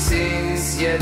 esta essência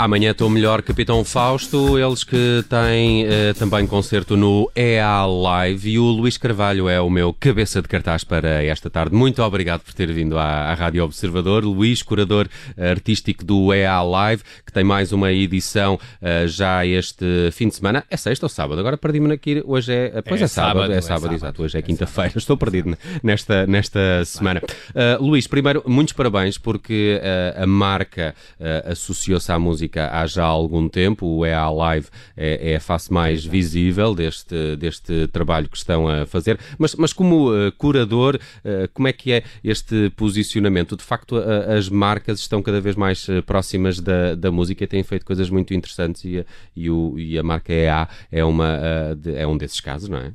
Amanhã estou melhor, Capitão Fausto. Eles que têm eh, também concerto no EA Live. E o Luís Carvalho é o meu cabeça de cartaz para esta tarde. Muito obrigado por ter vindo à, à Rádio Observador. Luís, curador eh, artístico do EA Live, que tem mais uma edição eh, já este fim de semana. É sexta ou sábado? Agora perdi-me aqui. Hoje é. Pois é, É sábado, sábado, é é sábado, exato. Hoje é quinta-feira. Estou perdido nesta, nesta semana. Uh, Luís, primeiro, muitos parabéns porque uh, a marca uh, associou-se à música há já algum tempo. O EA Live é, é a face mais visível deste, deste trabalho que estão a fazer. Mas, mas como uh, curador, uh, como é que é este posicionamento? De facto, a- as marcas estão cada vez mais uh, próximas da, da música e têm feito coisas muito interessantes e, a- e, o, e a marca EA é, uma, uh, de- é um desses casos, não é?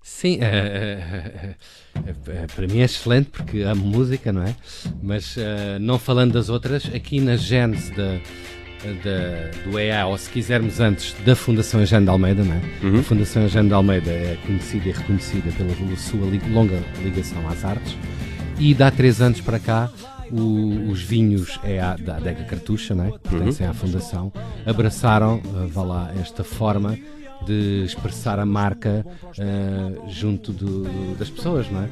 Sim, eh, eh, eh, para mim é excelente porque amo música, não é? Mas eh, não falando das outras, aqui na gênese da, da- do EA, ou se quisermos antes, da Fundação Eugênio de Almeida, não é? A Fundação Eugênio de Almeida é conhecida e reconhecida pela sua longa ligação às artes e de há três anos para cá o- os vinhos EA da Adega Cartucha, não é? que pertencem à Fundação, abraçaram, eh, vá lá, esta forma de expressar a marca eh, junto do- das pessoas, não é?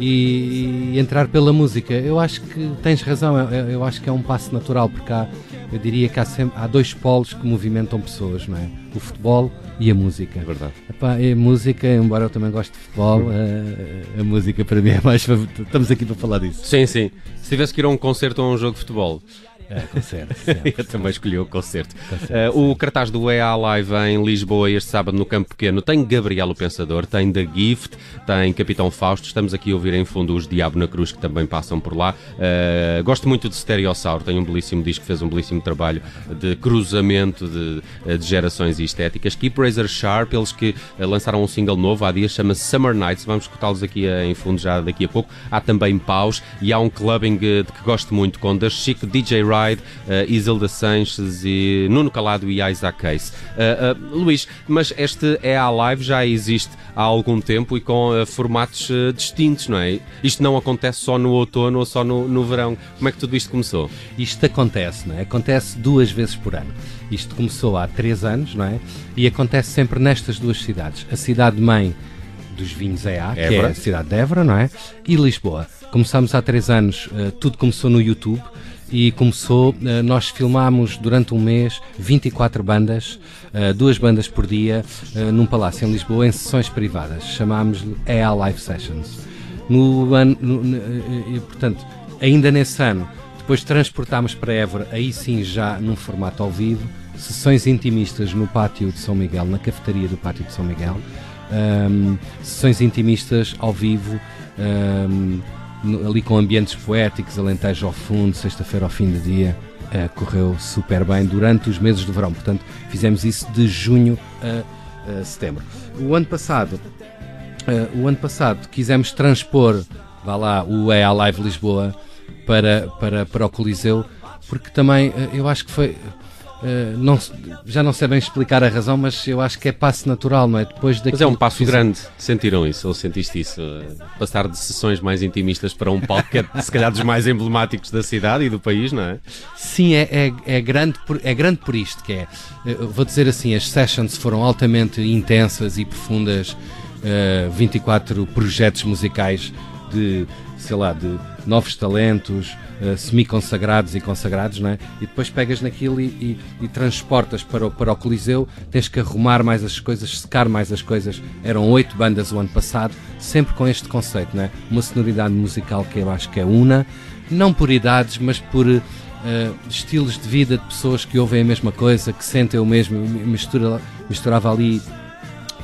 E, e entrar pela música. Eu acho que tens razão, eu, eu acho que é um passo natural, porque há, eu diria que há, sempre, há dois polos que movimentam pessoas, não é? O futebol e a música. É verdade. Epá, a música, embora eu também goste de futebol, eh, a, música para mim é mais favorita. Estamos aqui para falar disso. Sim, sim. Se tivesse que ir a um concerto ou a um jogo de futebol, É, concerto. Eu também escolhi o concerto. Uh, o cartaz do EA Live em Lisboa este sábado no Campo Pequeno tem Gabriel o Pensador, tem The Gift, tem Capitão Fausto. Estamos aqui a ouvir em fundo os Diabo na Cruz que também passam por lá. Uh, gosto muito de Stereossauro, tem um belíssimo disco, fez um belíssimo trabalho de cruzamento de, de gerações e estéticas. Keep Razor Sharp, eles que lançaram um single novo há dias, chama-se Summer Nights. Vamos escutá-los aqui em fundo já daqui a pouco. Há também Paus e há um clubbing de que gosto muito com The Chico DJ Rock Pride, uh, Isilda Sanches e Nuno Calado e Isaac Case. Uh, uh, Luís, mas este é a live já existe há algum tempo e com formatos distintos, não é? Isto não acontece só no outono ou só no, no verão. Como é que tudo isto começou? Isto acontece, não é? Acontece duas vezes por ano. Isto começou há três anos, não é? E acontece sempre nestas duas cidades. A cidade-mãe dos vinhos EA, que é a cidade de Évora, não é? E Lisboa. Começámos há três anos, uh, tudo começou no YouTube e começou, eh, nós filmámos durante um mês 24 bandas, eh, duas bandas por dia, eh, num palácio em Lisboa, em sessões privadas. Chamámos-lhe EA Live Sessions. No ano, no, portanto, ainda nesse ano, depois transportámos para Évora, aí sim já num formato ao vivo, sessões intimistas no pátio de São Miguel, na cafetaria do pátio de São Miguel, um, sessões intimistas ao vivo. Um, ali com ambientes poéticos, Alentejo ao fundo, sexta-feira ao fim do dia, uh, correu super bem durante os meses do verão. Portanto, fizemos isso de junho a, a setembro. O ano passado, uh, o ano passado quisemos transpor, vá lá, o EA Live Lisboa para, para, para o Coliseu, porque também uh, eu acho que foi Uh, não, já não sei bem explicar a razão, mas eu acho que é passo natural, não é? Depois mas é um passo fiz... grande, sentiram isso ou sentiste isso? Uh, passar de sessões mais intimistas para um palco que é se calhar dos mais emblemáticos da cidade e do país, não é? Sim, é, é, é grande, por, é grande por isto que é. Uh, vou dizer assim, as sessions foram altamente intensas e profundas, 24 projetos musicais de, sei lá, de novos talentos, uh, semi-consagrados e consagrados, não é? E depois pegas naquilo e, e, e, transportas para o, para o Coliseu, tens que arrumar mais as coisas, secar mais as coisas. Eram oito bandas o ano passado, sempre com este conceito, não é? Uma sonoridade musical que eu acho que é una, não por idades, mas por. Uh, estilos de vida de pessoas que ouvem a mesma coisa, que sentem o mesmo, mistura, misturava ali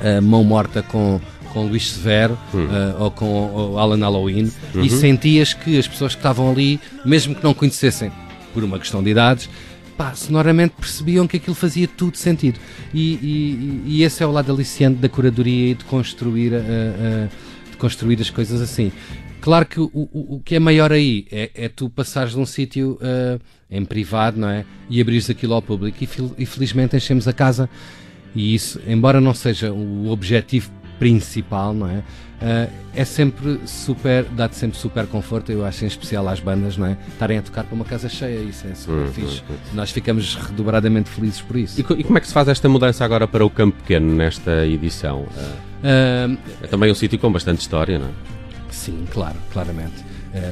uh, mão morta com, com Luís Severo uhum. uh, ou com o Alan Halloween uhum. e sentias que as pessoas que estavam ali, mesmo que não conhecessem por uma questão de idades, pá, sonoramente percebiam que aquilo fazia tudo sentido. E, e, e esse é o lado aliciante da curadoria e de construir, uh, uh, de construir as coisas assim. Claro que o, o, o que é maior aí é, é tu passares de um sítio uh, em privado, não é? E abrires aquilo ao público e, e felizmente enchemos a casa. E isso, embora não seja o objetivo principal, não é? Uh, é sempre super, dá-te sempre super conforto, eu acho em especial às bandas, não é? Estarem a tocar para uma casa cheia, isso é super hum, fixe. Hum, hum. Nós ficamos redobradamente felizes por isso. E, e, como é que se faz esta mudança agora para o Campo Pequeno nesta edição? Uh, é também um sítio com bastante história, não é? Sim, claro, claramente.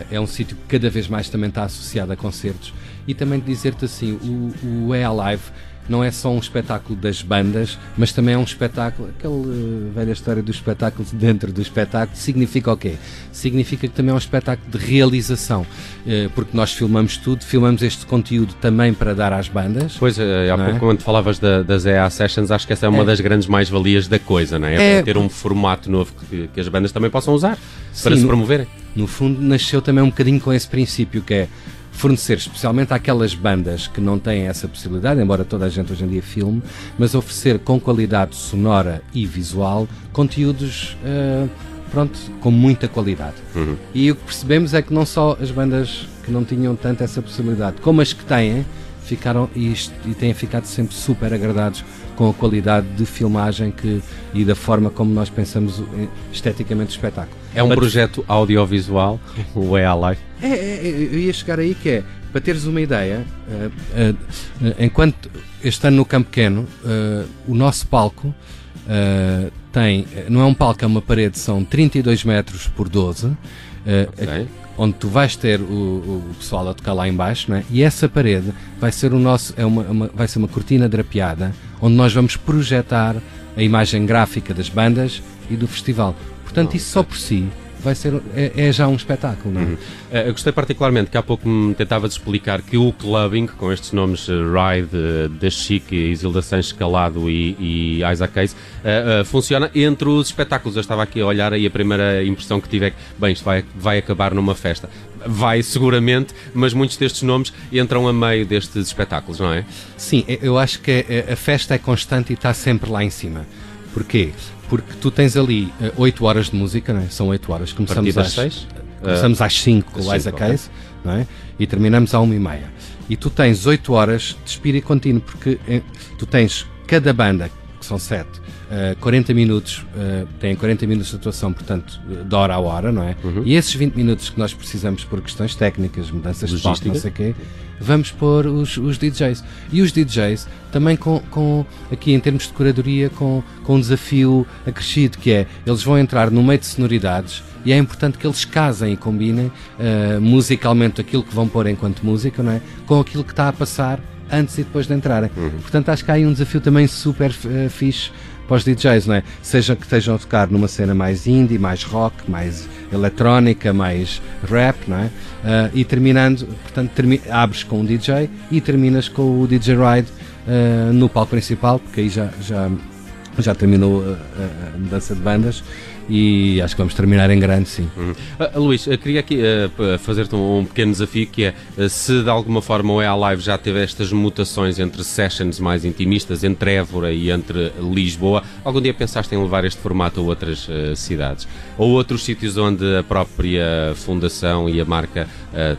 É um sítio que cada vez mais também está associado a concertos e também dizer-te assim, o, o É Alive não é só um espetáculo das bandas, mas também é um espetáculo, aquela uh, velha história do espetáculo dentro do espetáculo, significa o quê? Significa que também é um espetáculo de realização, uh, porque nós filmamos tudo, filmamos este conteúdo também para dar às bandas. Pois, uh, há pouco é? quando falavas da, das EA Sessions, acho que essa é uma é. das grandes mais-valias da coisa, não é? é? é ter um formato novo que, que, as bandas também possam usar Sim, para se promoverem. No, no fundo, nasceu também um bocadinho com esse princípio que é fornecer especialmente àquelas bandas que não têm essa possibilidade, embora toda a gente hoje em dia filme, mas oferecer com qualidade sonora e visual conteúdos uh, pronto, com muita qualidade. Uhum. E o que percebemos é que não só as bandas que não tinham tanto essa possibilidade, como as que têm, ficaram e, e têm ficado sempre super agradados com a qualidade de filmagem que, e da forma como nós pensamos esteticamente o espetáculo. É um Mas, projeto audiovisual, o É Live? É, é, eu ia chegar aí que é, para teres uma ideia, uh, uh, enquanto este ano no Campo Pequeno, uh, o nosso palco tem, não é um palco, é uma parede, são 32 metros por 12. Okay onde tu vais ter o, o, pessoal a tocar lá embaixo, não é? e essa parede vai ser o nosso, é uma, uma, vai ser uma cortina drapeada, onde nós vamos projetar a imagem gráfica das bandas e do festival. Portanto, isso só por si vai ser, é, é já um espetáculo, não é? Uhum. Uh, eu gostei particularmente que há pouco me tentavas explicar que o clubbing, com estes nomes uh, Ride, uh, The Chic, Isilda Sanches Calado e, e Isaac Case, funciona entre os espetáculos. Eu estava aqui a olhar e a primeira impressão que tive é que, bem, isto vai, vai acabar numa festa. Vai seguramente, mas muitos destes nomes entram a meio destes espetáculos, não é? Sim, eu acho que a festa é constante e está sempre lá em cima. Porquê? Porque tu tens ali uh, 8 horas de música, é? são 8 horas. Começamos às 6? Começamos uh, às 5 com o Isaac Case não é? e terminamos à 1 e meia. E tu tens 8 horas de espírito contínuo, porque eh, tu tens cada banda, que são 7, uh, 40 minutos, uh, têm 40 minutos de atuação, portanto, de hora a hora, não é? Uhum. E esses 20 minutos que nós precisamos por questões técnicas, mudanças de palco, não sei o quê, vamos pôr os, os DJs. E os DJs também com, com, aqui em termos de curadoria, com, com um desafio acrescido, que é, eles vão entrar no meio de sonoridades e é importante que eles casem e combinem uh, musicalmente aquilo que vão pôr enquanto música, não é? Com aquilo que está a passar antes e depois de entrarem. Uhum. Portanto, acho que há aí um desafio também super uh, fixe para os DJs, não é? Seja que estejam a tocar numa cena mais indie, mais rock, mais eletrónica, mais rap, não é? Uh, e terminando, portanto, termi abres com um DJ e terminas com o DJ Ride uh, no palco principal, porque aí já, já, já terminou a, a mudança de bandas e acho que vamos terminar em grande, sim. Uhum. Uh, Luís, eu queria aqui uh, fazer-te um, um, pequeno desafio que é uh, se de alguma forma o EA Live já teve estas mutações entre sessions mais intimistas, entre Évora e entre Lisboa, algum dia pensaste em levar este formato a outras cidades? Ou outros sítios onde a própria fundação e a marca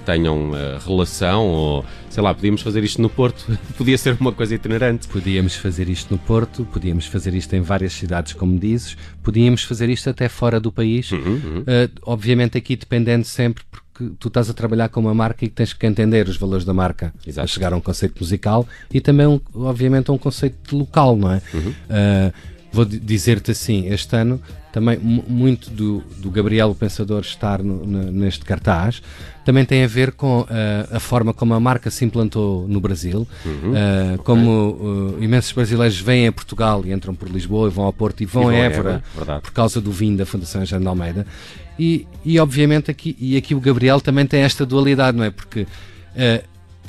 tenham relação? Ou sei lá, podíamos fazer isto no Porto, podia ser uma coisa itinerante. Podíamos fazer isto no Porto, podíamos fazer isto em várias cidades, como dizes, podíamos fazer isto até fora do país, uhum, uhum. Uh, obviamente aqui dependendo sempre, porque tu estás a trabalhar com uma marca e tens que entender os valores da marca Exato. a chegar a um conceito musical e também, um, obviamente, a um conceito local, não é? Uhum. Uh, vou dizer-te assim, este ano também muito do, do Gabriel o Pensador estar no, no, neste cartaz também tem a ver com uh, a forma como a marca se implantou no Brasil, uhum. uh, como uh, imensos brasileiros vêm a Portugal e entram por Lisboa e vão ao Porto e vão, e vão a Évora, Évora por causa do vinho da Fundação Jean de Almeida e, e obviamente aqui, e aqui o Gabriel também tem esta dualidade, não é? Porque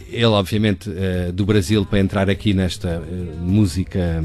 ele obviamente do Brasil para entrar aqui nesta música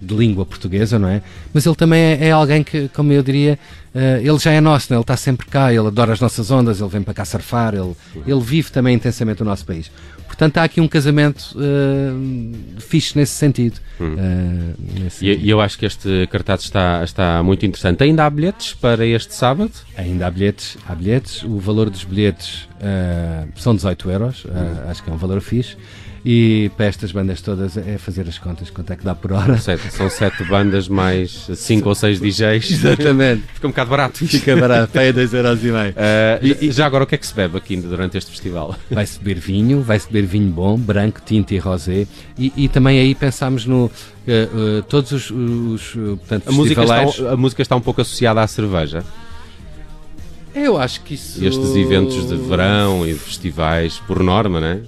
de língua portuguesa, não é? Mas ele também é, é alguém que, como eu diria, uh, ele já é nosso, não é? ele está sempre cá, ele adora as nossas ondas, ele vem para cá surfar, ele, ele vive também intensamente o nosso país. Portanto, há aqui um casamento uh, fixe nesse sentido. Hum. Uh, nesse e, e, eu acho que este cartaz está, está muito interessante. Ainda há bilhetes para este sábado? Ainda há bilhetes. Há bilhetes. O valor dos bilhetes uh, são 18 euros. Hum. Acho que é um valor fixe. E para estas bandas todas é fazer as contas, quanto é que dá por hora. Sete, são sete bandas mais cinco ou seis DJs. Exatamente. Fica um bocado barato. Fica barato, é 2,5€. euros e meio. Uh, e, já agora o que é que se bebe aqui durante este festival? Vai-se beber vinho, vai-se beber vinho bom, branco, tinto e rosé. E, e também aí pensamos no. Uh, uh, todos os, os portanto, a, música está, a música está um pouco associada à cerveja. Eu acho que isso. Estes eventos de verão e de festivais, por norma, não é?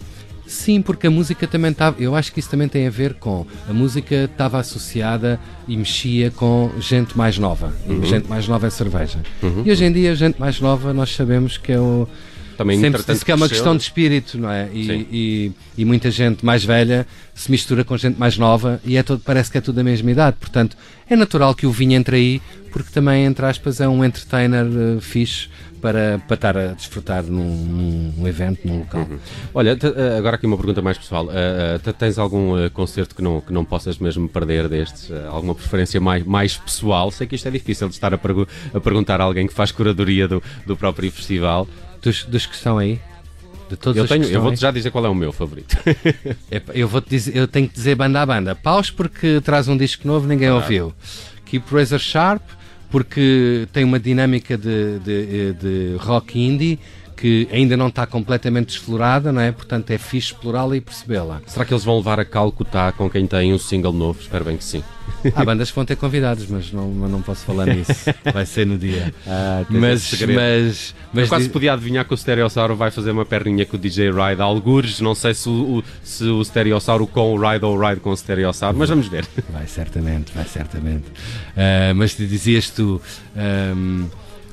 Sim, porque a música também estava. Eu acho que isso também tem a ver com. A música estava associada e mexia com gente mais nova. Uhum. gente mais nova é cerveja. Uhum. E hoje em dia, a gente mais nova, nós sabemos que é o. Também Sempre se diz que é uma questão de espírito, não é? E, e, e, muita gente mais velha se mistura com gente mais nova e é todo, parece que é tudo da mesma idade. Portanto, é natural que o vinho entre aí, porque também, entre aspas, é um entertainer uh, fixe para, para estar a desfrutar num, num evento, num local. Uhum. Olha, eh, agora aqui uma pergunta mais pessoal. Uh, tens algum uh, concerto que não, que não possas mesmo perder destes? Uh, alguma preferência mais, mais pessoal? Sei que isto é difícil de estar a, pergu a perguntar a alguém que faz curadoria do, do próprio festival. Dos, dos que estão aí? De todos eu, tenho, eu vou-te já dizer qual é o meu favorito. eu, vou dizer, eu tenho que dizer banda a banda. Paus porque traz um disco novo, ninguém ah. ouviu. Keep Razor Sharp porque tem uma dinâmica de, de, de rock indie que ainda não está completamente explorada, não é? Portanto, é fixe explorá-la e percebê-la. Será que eles vão levar a Calcutá com quem tem um single novo? Espero bem que sim. Há bandas que vão ter convidados, mas não, não posso falar nisso. Vai ser no dia. Ah, mas, mas, mas, Eu quase diz... podia adivinhar que o Stereossauro vai fazer uma perninha com o DJ Ride algures. Não sei se o, se o Stereossauro com o Ride ou o Ride com o Stereossauro, mas vamos ver. Vai certamente, vai certamente. Uh, mas te dizias tu. Um,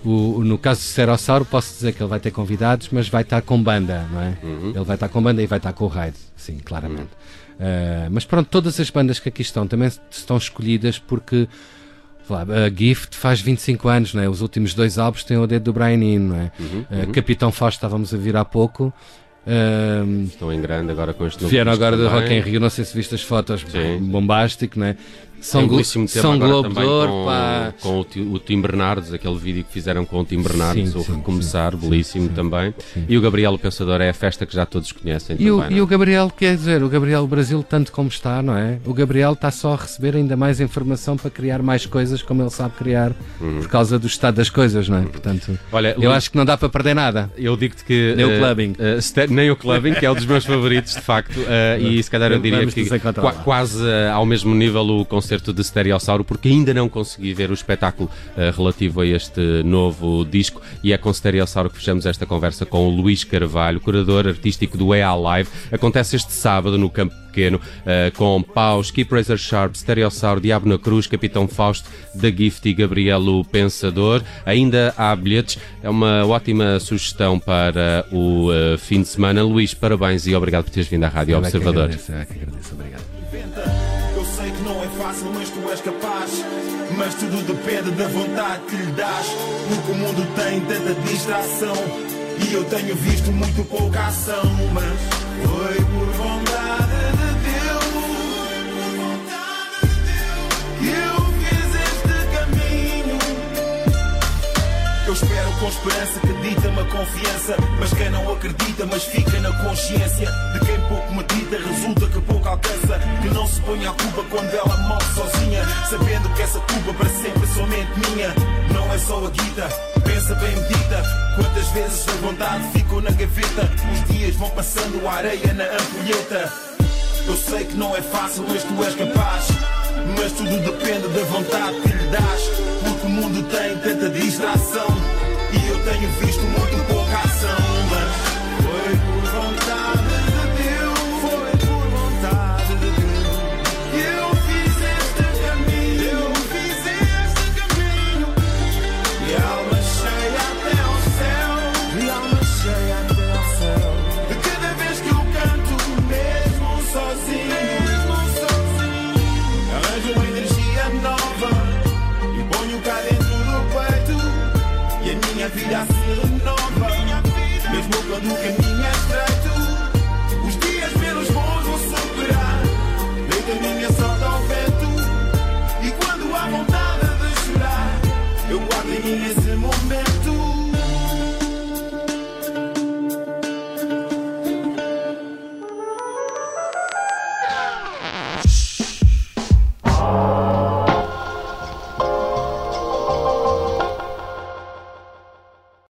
O, no caso do Serossauro, posso dizer que ele vai ter convidados, mas vai estar com banda, não é? Uhum. Ele vai estar com banda e vai estar com o raid, sim, claramente. Uh, mas pronto, todas as bandas que aqui estão também estão escolhidas porque a Gift faz 25 anos, não é? Os últimos dois álbuns têm o dedo do Brian Eno, não é? Uhum, Uh, uhum. Capitão Fausto estávamos a vir há pouco. Uh, Estão em grande agora com este novo vieram agora do. Rock in Rio, não sei se viste as fotos, Sim. bombástico, não é? São, É um glo belíssimo tema São Globo de também Ouro, com, pá. com o, o Tim Bernardes, aquele vídeo que fizeram com o Tim Bernardes, Sim, o sim, Recomeçar, belíssimo também. E o Gabriel o Pensador é a festa que já todos conhecem E o, também. e não é? o Gabriel, quer dizer, o Gabriel o Brasil, tanto como está, não é? O Gabriel está só a receber ainda mais informação para criar mais coisas como ele sabe criar, Uhum. por causa do estado das coisas, não é? Portanto, Olha, eu Luís, acho que não dá para perder nada. eu digo-te que. Nem o eh, clubbing. ste- nem o clubbing, que é um dos meus favoritos, de facto. eh, e se calhar eu diria que lá. quase eh, ao mesmo nível o concerto de Stereossauro, porque ainda não consegui ver o espetáculo eh, relativo a este novo disco. E é com Stereossauro que fechamos esta conversa com o Luís Carvalho, curador artístico do EA Live. Acontece este sábado no Campo Pequeno, eh, com Paus, Keep Razor Sharp, Stereossauro, Diabo na Cruz, Capitão Fausto, Da Gift e Gabriel o Pensador. Ainda há bilhetes, é uma ótima sugestão para o eh, fim de semana. Luís, parabéns e obrigado por teres vindo à Rádio é que Observador. agradeço, eu é que agradeço, obrigado. Mas tudo depende da vontade que lhe dás. Porque o mundo tem tanta distração. E eu tenho visto muito pouca ação. Mas foi por com esperança que dita-me a confiança. Mas quem não acredita, mas fica na consciência de quem pouco medita, resulta que pouco alcança. Que não se ponha a culpa quando ela morre sozinha, sabendo que essa culpa para sempre é somente minha. Não é só a guita, pensa bem medita. Quantas vezes a vontade ficou na gaveta? Os dias vão passando a areia na ampulheta. Eu sei que não é fácil, mas tu és capaz. Mas tudo depende da vontade que lhe dás. Porque o mundo tem tanta distração. Tenho visto muito pouca ação. Mesmo quando